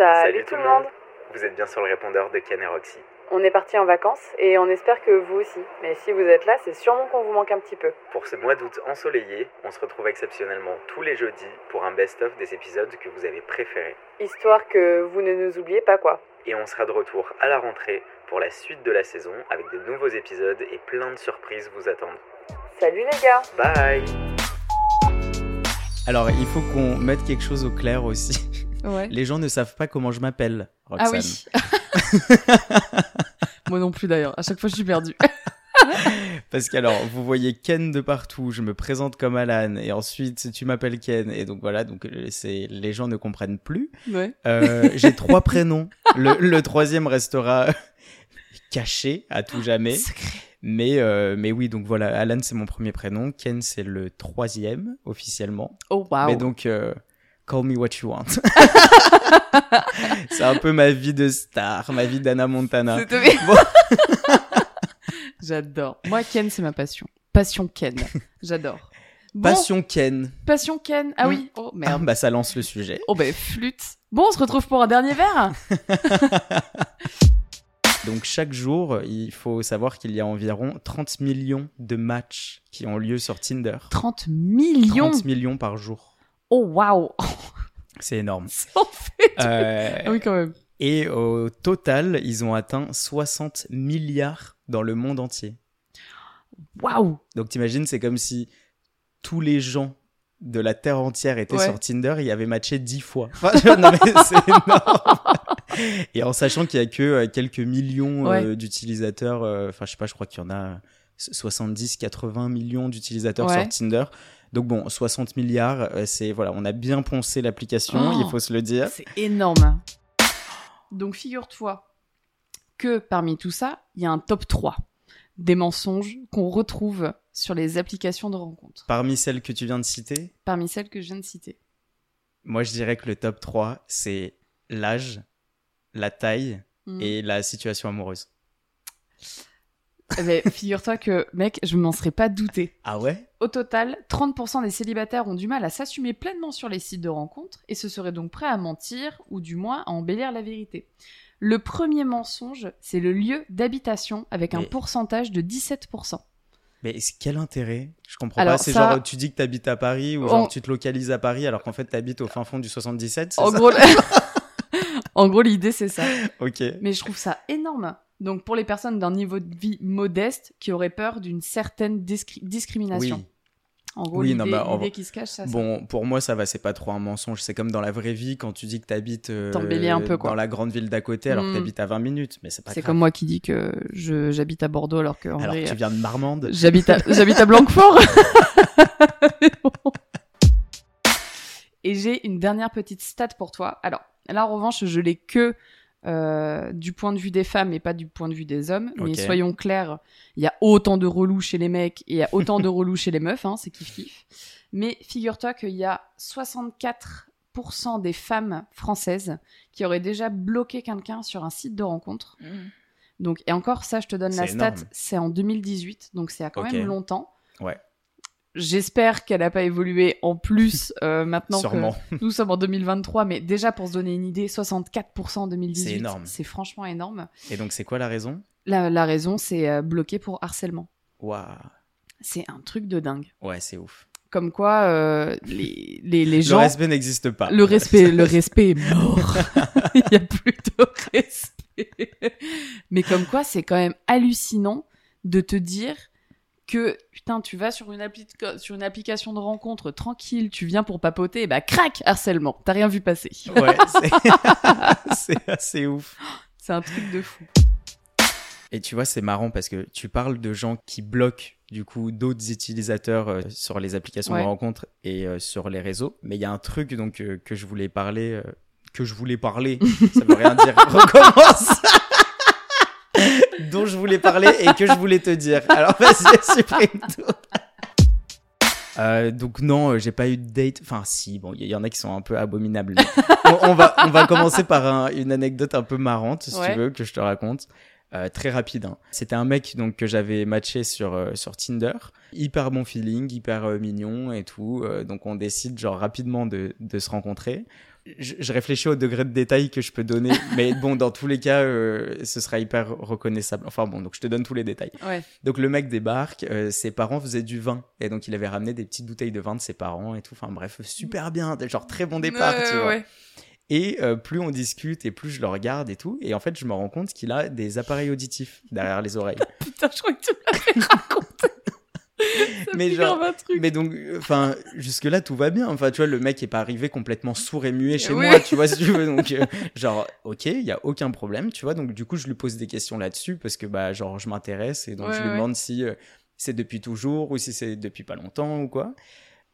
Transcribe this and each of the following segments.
Salut, tout le monde Vous êtes bien sur le répondeur de Ken et Roxy. On est parti en vacances et on espère que vous aussi. Mais si vous êtes là, c'est sûrement qu'on vous manque un petit peu. Pour ce mois d'août ensoleillé, on se retrouve exceptionnellement tous les jeudis pour un best-of des épisodes que vous avez préférés. Histoire que vous ne nous oubliez pas quoi. Et on sera de retour à la rentrée pour la suite de la saison avec de nouveaux épisodes et plein de surprises vous attendent. Salut les gars Bye Alors, il faut qu'on mette quelque chose au clair aussi. Ouais. Les gens ne savent pas comment je m'appelle, Ah Roxane. oui. Moi non plus d'ailleurs. À chaque fois, je suis perdue. Parce qu'alors, vous voyez Ken de partout, je me présente comme Alan, et ensuite tu m'appelles Ken, et donc voilà, donc euh, c'est les gens ne comprennent plus. Ouais. Euh, J'ai trois prénoms. Le, le troisième restera caché à tout jamais. Secret. Mais, euh, mais oui, donc voilà, Alan c'est mon premier prénom, Ken c'est le troisième officiellement. Oh waouh. Mais donc, euh, call me what you want. c'est un peu ma vie de star, ma vie d'Anna Montana. Bon. J'adore. Moi, Ken, c'est ma passion. Passion Ken. J'adore. Bon, Passion Ken. Passion Ken. Ah oui. Oh Ah, merde. bah ça lance le sujet. Oh ben flûte. Bon, on se retrouve pour un dernier verre. Donc chaque jour, il faut savoir qu'il y a environ 30 millions de matchs qui ont lieu sur Tinder. 30 millions. 30 millions par jour. Oh waouh. C'est énorme. En fait. Euh, Ah oui quand même. Et au total, ils ont atteint 60 milliards dans le monde entier. Waouh. Donc t'imagines, c'est comme si tous les gens de la Terre entière étaient Ouais. sur Tinder et y avaient matché 10 fois. Enfin, je- non mais c'est énorme. Et en sachant qu'il y a que euh, quelques millions euh, d'utilisateurs, euh, enfin je sais pas, je crois qu'il y en a 70-80 millions d'utilisateurs Ouais. sur Tinder. Donc bon, 60 milliards, euh, c'est voilà, on a bien poncé l'application, Oh. il faut se le dire. C'est énorme. Donc figure-toi que parmi tout ça, il y a un top 3 des mensonges qu'on retrouve sur les applications de rencontres. Parmi celles que tu viens de citer, Parmi celles que je viens de citer. moi je dirais que le top 3, c'est l'âge, la taille Mm. et la situation amoureuse. Eh ben, figure-toi que, mec, je m'en serais pas douté. Ah ouais? Au total, 30% des célibataires ont du mal à s'assumer pleinement sur les sites de rencontres et se seraient donc prêts à mentir ou du moins à embellir la vérité. Le premier mensonge, c'est le lieu d'habitation avec un Mais- pourcentage de 17%. Mais quel intérêt? Je comprends Alors, pas. C'est ça- genre, tu dis que t'habites à Paris ou genre On- tu te localises à Paris alors qu'en fait t'habites au fin fond du 77, c'est En ça? gros, en gros l'idée c'est ça. Ok. Mais je trouve ça énorme. Donc pour les personnes d'un niveau de vie modeste qui auraient peur d'une certaine discri- discrimination. Oui. En gros, Oui, l'idée bah, qui se cache, ça. ça. Bon, pour moi, ça va, c'est pas trop un mensonge. C'est comme dans la vraie vie quand tu dis que t'habites euh, un peu, quoi. dans la grande ville d'à côté alors que t'habites à 20 minutes. Mais c'est pas C'est comme moi qui dis que je j'habite à Bordeaux alors que en Alors vrai, tu viens de Marmande. J'habite à, à Blanquefort. Et j'ai une dernière petite stat pour toi. Alors, là, en revanche, je l'ai que euh, du point de vue des femmes et pas du point de vue des hommes. Mais soyons clairs, il y a autant de relous chez les mecs et il y a autant de relous chez les meufs, hein, c'est kiff-kiff. Mais figure-toi qu'il y a 64% des femmes françaises qui auraient déjà bloqué quelqu'un sur un site de rencontre. Donc, et encore, ça, je te donne la stat, c'est en 2018, donc c'est a quand même longtemps. Ouais. J'espère qu'elle n'a pas évolué en plus euh, maintenant Sûrement. que nous sommes en 2023, mais déjà pour se donner une idée, 64% en 2018, C'est énorme. c'est franchement énorme. Et donc c'est quoi la raison? La, la raison, c'est euh, bloqué pour harcèlement. Waouh. C'est un truc de dingue. Ouais, c'est ouf. Comme quoi, euh, les, les, les Le gens... respect n'existe pas. Le respect, le respect est mort. Il n'y a plus de respect. Mais comme quoi, c'est quand même hallucinant de te dire que putain, tu vas sur une, appli sur une application de rencontre tranquille, tu viens pour papoter, et bah crac, harcèlement. T'as rien vu passer. Ouais, c'est- assez ouf. C'est un truc de fou. Et tu vois, c'est marrant parce que tu parles de gens qui bloquent du coup d'autres utilisateurs euh, sur les applications Ouais. de rencontres et euh, sur les réseaux. Mais il y a un truc donc euh, que je voulais parler, euh, que je voulais parler, ça veut rien dire. Recommence. Dont je voulais parler et que je voulais te dire. Alors vas-y, supprime tout. Euh, donc non, euh, j'ai pas eu de date. Enfin si, bon, il y, y en a qui sont un peu abominables. on, on va on va commencer par un- une anecdote un peu marrante, si Ouais. tu veux, que je te raconte. Euh, très rapide. hein. C'était un mec donc que j'avais matché sur euh, sur Tinder. Hyper bon feeling, hyper euh, mignon et tout. Euh, donc on décide genre rapidement de de se rencontrer. Je, je réfléchis au degré de détail que je peux donner, mais bon, dans tous les cas, euh, ce sera hyper reconnaissable. Enfin bon, donc je te donne tous les détails. Ouais. Donc le mec débarque, euh, ses parents faisaient du vin, et donc il avait ramené des petites bouteilles de vin de ses parents et tout. Enfin bref, super bien, genre très bon départ, tu vois. ouais. Et euh, plus on discute et plus je le regarde et tout, et en fait je me rends compte qu'il a des appareils auditifs derrière les oreilles. Putain, je crois que tu l'avais raconté. Mais genre-. Mais donc, enfin, jusque-là, tout va bien. Enfin, tu vois, le mec est pas arrivé complètement sourd et muet chez Oui. moi, tu vois, si tu veux. Donc, euh, genre, ok, il y a aucun problème, tu vois. Donc, du coup, je lui pose des questions là-dessus parce que, bah, genre, je m'intéresse et donc Ouais, je lui ouais. demande si euh, c'est depuis toujours ou si c'est depuis pas longtemps ou quoi.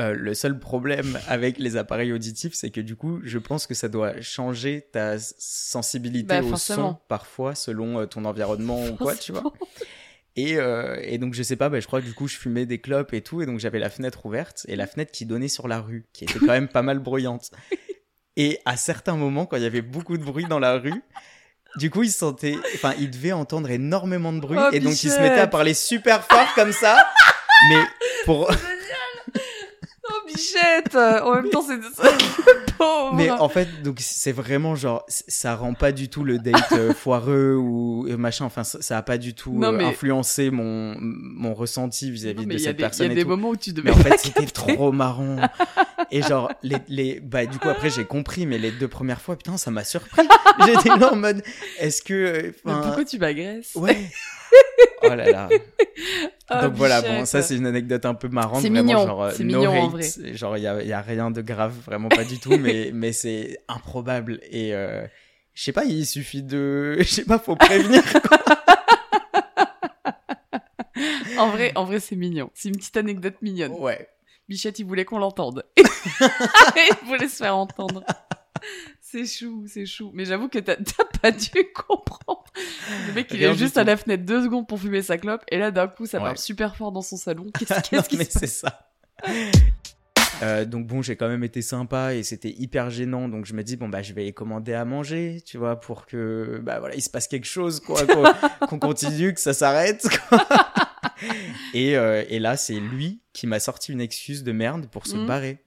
Euh, le seul problème avec les appareils auditifs, c'est que du coup, je pense que ça doit changer ta sensibilité Bah, au son parfois selon euh, ton environnement ou quoi, tu vois. Et, euh, et donc je sais pas, bah, je crois que du coup je fumais des clopes et tout, et donc j'avais la fenêtre ouverte et la fenêtre qui donnait sur la rue, qui était quand même pas mal bruyante. Et à certains moments, quand il y avait beaucoup de bruit dans la rue, du coup il se sentait, enfin il devait entendre énormément de bruit, Oh, et donc il se Bichette. mettait à parler super fort comme ça. Mais pour, bichette En même temps, c'est... Pauvre mais en fait, donc c'est vraiment genre, ça rend pas du tout le date euh, foireux ou euh, machin. Enfin, ça, a pas du tout Non, euh, mais- influencé mon mon ressenti vis-à-vis de cette des, il y personne. a et des tout. moments où tu devais Mais en fait, c'était trop marrant. Et genre, les, les, bah, du coup, après, j'ai compris, mais les deux premières fois, putain, ça m'a surpris. J'étais là en mode, est-ce que, euh, pourquoi tu m'agresses? Ouais. Oh là là. Oh, Donc voilà, bon, ça, c'est une anecdote un peu marrante. C'est mignon, genre, no mignon, en vrai. Genre, il y a, rien de grave, vraiment pas du tout, mais, mais c'est improbable. Et, euh, je sais pas, il suffit de, je sais pas, faut prévenir. En vrai, en vrai, c'est mignon. C'est une petite anecdote mignonne. ouais. Bichette, il voulait qu'on l'entende. il voulait se faire entendre. C'est chou, c'est chou. Mais j'avoue que t'as pas dû comprendre. Le mec, il Rien est juste à la fenêtre deux secondes pour fumer sa clope. Et là, d'un coup, ça Ouais. parle super fort dans son salon. Qu'est-ce qu'est-ce qui mais se c'est ça. Euh, donc bon, j'ai quand même été sympa et c'était hyper gênant. Donc je me dis bon bah je vais commander à manger, tu vois, pour que bah voilà il se passe quelque chose quoi, qu'on continue, que ça s'arrête. et, euh, et là c'est lui qui m'a sorti une excuse de merde pour se Mhm. barrer.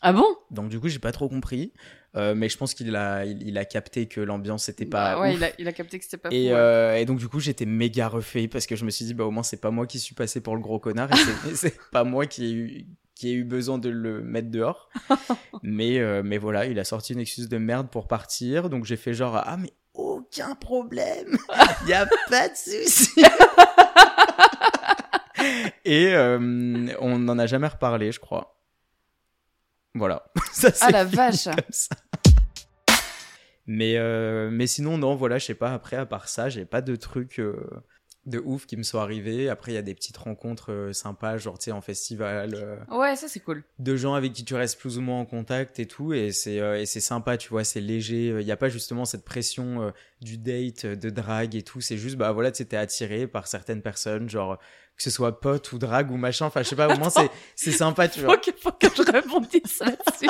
Ah bon? Donc du coup j'ai pas trop compris, Euh, mais je pense qu'il a il, il a capté que l'ambiance était pas Bah Ouais, ouf. il a, il a capté que c'était pas Et, fou. ouais. euh, et donc du coup j'étais méga refait parce que je me suis dit bah au moins c'est pas moi qui suis passé pour le gros connard et c'est- pas moi qui ai eu qui ai eu besoin de le mettre dehors. mais euh, mais voilà il a sorti une excuse de merde pour partir donc j'ai fait genre ah mais aucun problème y a pas de souci. et euh, on n'en a jamais reparlé je crois. Voilà. Ça, Ah la vache. Mais, euh, mais sinon, non, voilà, je sais pas, après, à part ça, j'ai pas de trucs euh, de ouf qui me sont arrivés. Après, il y a des petites rencontres euh, sympas, genre, tu sais, en festival, euh, Ouais, ça c'est cool. de gens avec qui tu restes plus ou moins en contact et tout, et c'est euh, et c'est sympa, tu vois, c'est léger. Il y a pas justement cette pression euh, du date, de drague et tout. C'est juste, bah voilà, tu sais, t'es attiré par certaines personnes, genre, que ce soit pote ou drague ou machin, enfin, je sais pas, au moins, c'est c'est sympa, tu vois. Faut que, faut que je rebondisse là-dessus.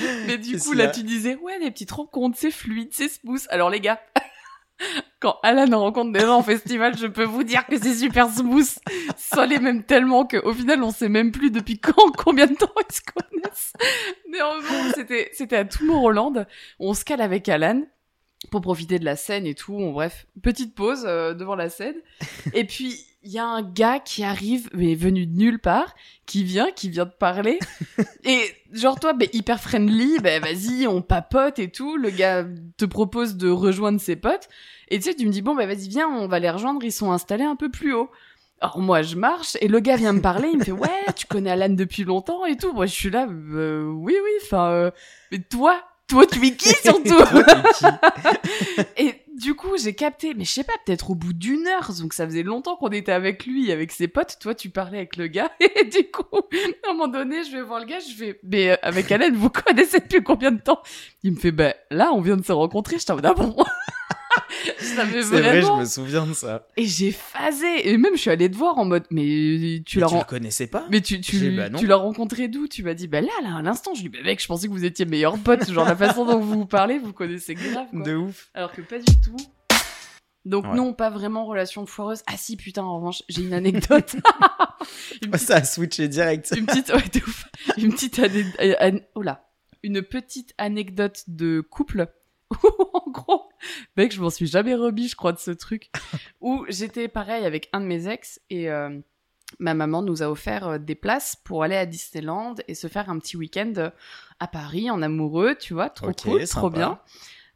Mais du coup, là, tu disais, ouais, les petites rencontres, c'est fluide, c'est smooth. Alors, les gars, quand Alan rencontre des gens en festival, je peux vous dire que c'est super smooth. Ça les même tellement qu'au final, on sait même plus depuis quand, combien de temps ils se connaissent. Gros, c'était, c'était à Tomorrowland. On se cale avec Alan pour profiter de la scène et tout. On, bref, petite pause euh, devant la scène. Et puis, il y a un gars qui arrive, mais venu de nulle part, qui vient, qui vient de parler. et genre, toi, ben hyper friendly, ben vas-y, on papote et tout. Le gars te propose de rejoindre ses potes. Et tu sais, tu me dis, bon, ben vas-y, viens, on va les rejoindre, ils sont installés un peu plus haut. Alors moi, je marche, et le gars vient me parler, il me fait, ouais, tu connais Alan depuis longtemps et tout. Moi, je suis là, euh, oui, oui, enfin, euh, mais toi, toi, tu es qui surtout et du coup, j'ai capté, mais je sais pas, peut-être au bout d'une heure, donc ça faisait longtemps qu'on était avec lui, avec ses potes. Toi, tu parlais avec le gars, et du coup, à un moment donné, je vais voir le gars, je fais, mais euh, avec Alain, vous connaissez depuis combien de temps? Il me fait, bah là, on vient de se rencontrer. Je t'en ah bon C'est vrai, je me souviens de ça. Et j'ai phasé. Et même, je suis allée te voir en mode, mais tu Mais l'as tu le connaissais pas mais tu, tu, bah tu l'as rencontré d'où? Tu m'as dit, bah là, là, à l'instant, je lui dis, bah mec, je pensais que vous étiez meilleurs potes. Genre, la façon dont vous vous parlez, vous connaissez grave. Quoi. De ouf. Alors que pas du tout. Donc Ouais. non, pas vraiment relation foireuse. Ah si, putain, en revanche, j'ai une anecdote. une, petite, Ça a switché direct. une petite, ouais, de ouf. Une petite année, euh, an- oh là. une petite anecdote de couple. En gros, mec, je m'en suis jamais remis, je crois, de ce truc. Où j'étais pareil avec un de mes ex et euh, ma maman nous a offert euh, des places pour aller à Disneyland et se faire un petit week-end euh, à Paris en amoureux, tu vois, trop cool, sympa. trop bien.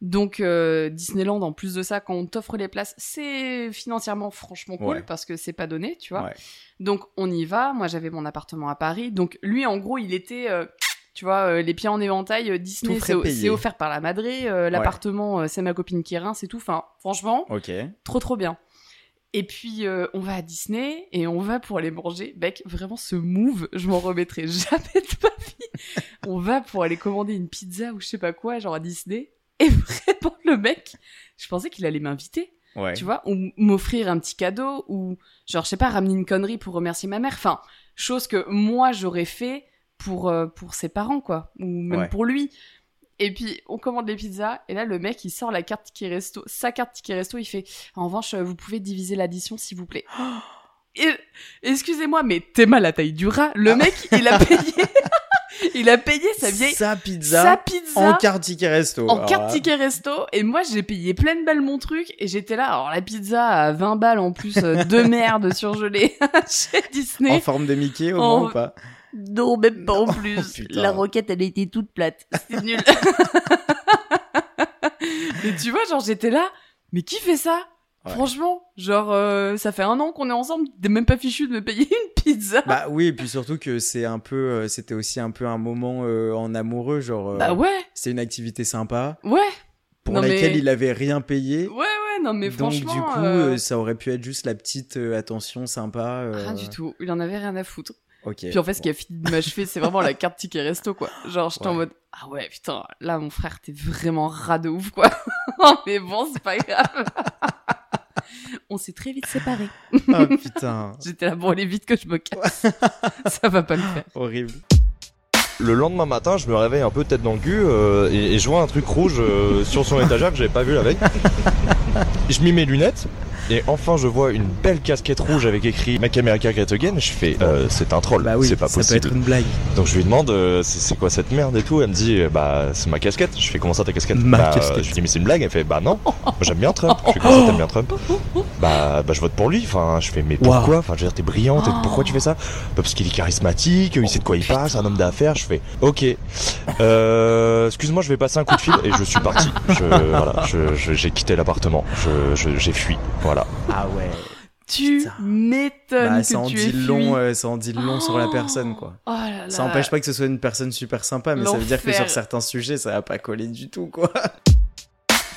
Donc euh, Disneyland, en plus de ça, quand on t'offre les places, c'est financièrement franchement cool Ouais. parce que c'est pas donné, tu vois. Ouais. Donc on y va. Moi j'avais mon appartement à Paris. Donc lui en gros il était, euh, tu vois, euh, les pieds en éventail. euh, Disney c'est offert par la Madré. euh, L'appartement c'est ma copine qui rince et tout. Enfin franchement Ok. trop trop bien. Et puis euh, on va à Disney et on va pour aller manger. Mec vraiment ce move je m'en remettrai jamais de ma vie. on va pour aller commander une pizza ou je sais pas quoi genre à Disney. Et vraiment le mec, je pensais qu'il allait m'inviter Ouais. tu vois, ou m'offrir un petit cadeau, ou genre, je sais pas, ramener une connerie pour remercier ma mère. Enfin, chose que moi j'aurais fait pour, euh, pour ses parents, quoi, ou même Ouais. pour lui. Et puis, on commande les pizzas, et là, le mec, il sort la carte ticket resto, sa carte ticket resto, il fait, en revanche, euh, vous pouvez diviser l'addition, s'il vous plaît. Excusez-moi, mais t'es mal la taille du rat. Le Ah. mec, il a payé, il a payé sa vieille, Sa pizza sa pizza en carte ticket resto. en carte ticket resto et moi j'ai payé plein de balles mon truc et j'étais là alors la pizza à 20 balles en plus euh, de merde surgelée chez Disney En forme de Mickey au En- moins ou pas? Non même pas en plus putain. la roquette elle était toute plate c'est nul mais tu vois genre j'étais là mais qui fait ça? Ouais. franchement genre euh, ça fait un an qu'on est ensemble t'es même pas fichu de me payer une pizza Bah oui, et puis surtout que c'est un peu, euh, c'était aussi un peu un moment euh, en amoureux, genre. euh, bah ouais C'était une activité sympa ouais pour Non, laquelle mais- il avait rien payé. ouais ouais non mais Donc franchement du coup, euh, euh, ça aurait pu être juste la petite euh, attention sympa. euh, rien du tout il en avait rien à foutre Puis en fait, ce qui a fini de m'achever, c'est vraiment la carte ticket resto, quoi. Genre, j'étais en mode, ah ouais, putain, là, mon frère, t'es vraiment rat de ouf, quoi. Mais bon, c'est pas grave. On s'est très vite séparés. Ah putain, J'étais là, bon, allez vite que je me casse. Ça va pas le faire. horrible. Le lendemain matin, je me réveille un peu tête dans le cul euh, et, et je vois un truc rouge euh, sur son étagère que j'avais pas vu la veille. Je mis mes lunettes et enfin je vois une belle casquette rouge avec écrit Make America Great Again. Je fais euh, c'est un troll, Bah oui, c'est pas ça peut possible. être une blague. Donc je lui demande euh, c'est quoi cette merde et tout. Elle me dit euh, bah c'est ma casquette. Je fais comment ça ta casquette Ma bah, casquette. Je lui dis mais c'est une blague. Elle fait bah non, j'aime bien Trump. Je fais comment ça t'aimes bien Trump bah, bah je vote pour lui. Enfin je fais mais Wow. pourquoi Enfin je veux dire t'es brillante. Oh. Pourquoi tu fais ça bah, Parce qu'il est charismatique, il sait de quoi il parle, c'est un homme d'affaires. Je fais ok. Euh, excuse-moi je vais passer un coup de fil et je suis parti. Je, voilà, je- je- j'ai quitté l'appartement. Je- J'ai fui. Voilà. Ah ouais. Tu Putain. m'étonnes Bah, ça en tu dit long, euh, ça en dit long sur la personne quoi. Oh là là. Ça n'empêche pas que ce soit une personne super sympa, mais ça veut dire que sur certains sujets, ça va pas coller du tout quoi.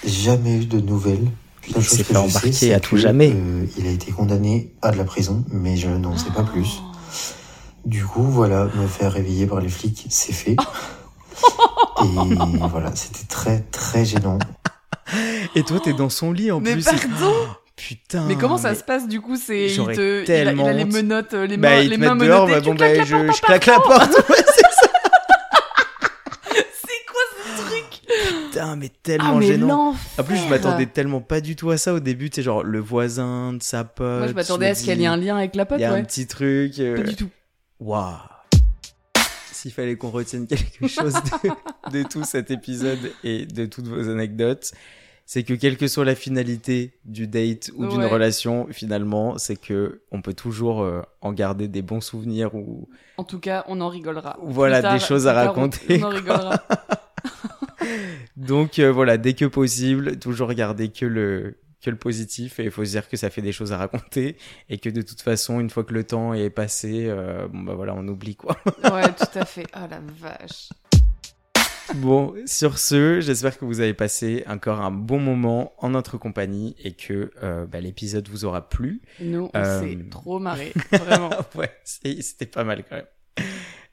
Jamais eu de nouvelles. La Il chose s'est fait embarquer sais, à tout que, jamais. euh, il a été condamné à de la prison, mais je n'en sais pas plus. Oh. Du coup, voilà, me faire réveiller par les flics, c'est fait. Et voilà, c'était très très gênant. Et toi, t'es dans son lit en Mais plus. pardon Putain. Mais comment ça mais- se passe du coup C'est il, te... il, a, il tellement a les menottes, euh, les Bah, mains, les mains mettent dehors, menottées. bah, bon, bah, je, porte en je claque la porte. Ouais, c'est ça. C'est quoi ce truc? Putain, mais Ah tellement mais gênant. En plus, je m'attendais tellement pas du tout à ça au début. Tu sais, genre le voisin de sa pote. Moi je m'attendais à ce qu'elle ait un lien avec la pote, Il y a ouais. un petit truc. euh, Pas du tout. Waouh. S'il fallait qu'on retienne quelque chose de, de tout cet épisode et de toutes vos anecdotes, c'est que quelle que soit la finalité du date ou d'une Ouais. relation, finalement, c'est que on peut toujours euh, en garder des bons souvenirs ou En tout cas, on en rigolera. Voilà, tard- des choses à on- raconter, On, en rigolera. donc euh, voilà, dès que possible, toujours garder que le que le positif et il faut se dire que ça fait des choses à raconter et que de toute façon, une fois que le temps est passé, euh, bon bah voilà, on oublie quoi. ouais, tout à fait. Oh la vache. Bon, sur ce, j'espère que vous avez passé encore un bon moment en notre compagnie et que euh, bah, l'épisode vous aura plu. Nous, on Euh, s'est trop marré. Vraiment. ouais, c'était pas mal quand même.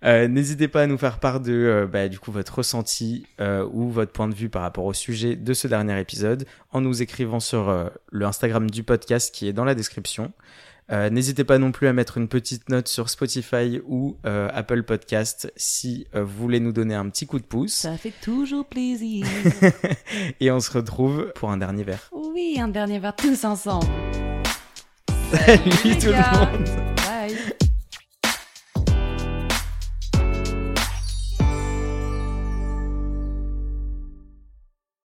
Euh, N'hésitez pas à nous faire part de euh, bah, du coup votre ressenti euh, ou votre point de vue par rapport au sujet de ce dernier épisode en nous écrivant sur le Instagram du podcast qui est dans la description. Euh, N'hésitez pas non plus à mettre une petite note sur Spotify ou euh, Apple Podcast si euh, vous voulez nous donner un petit coup de pouce. Ça fait toujours plaisir. Et on se retrouve pour un dernier verre. Oui, un dernier verre tous ensemble. Salut tout le monde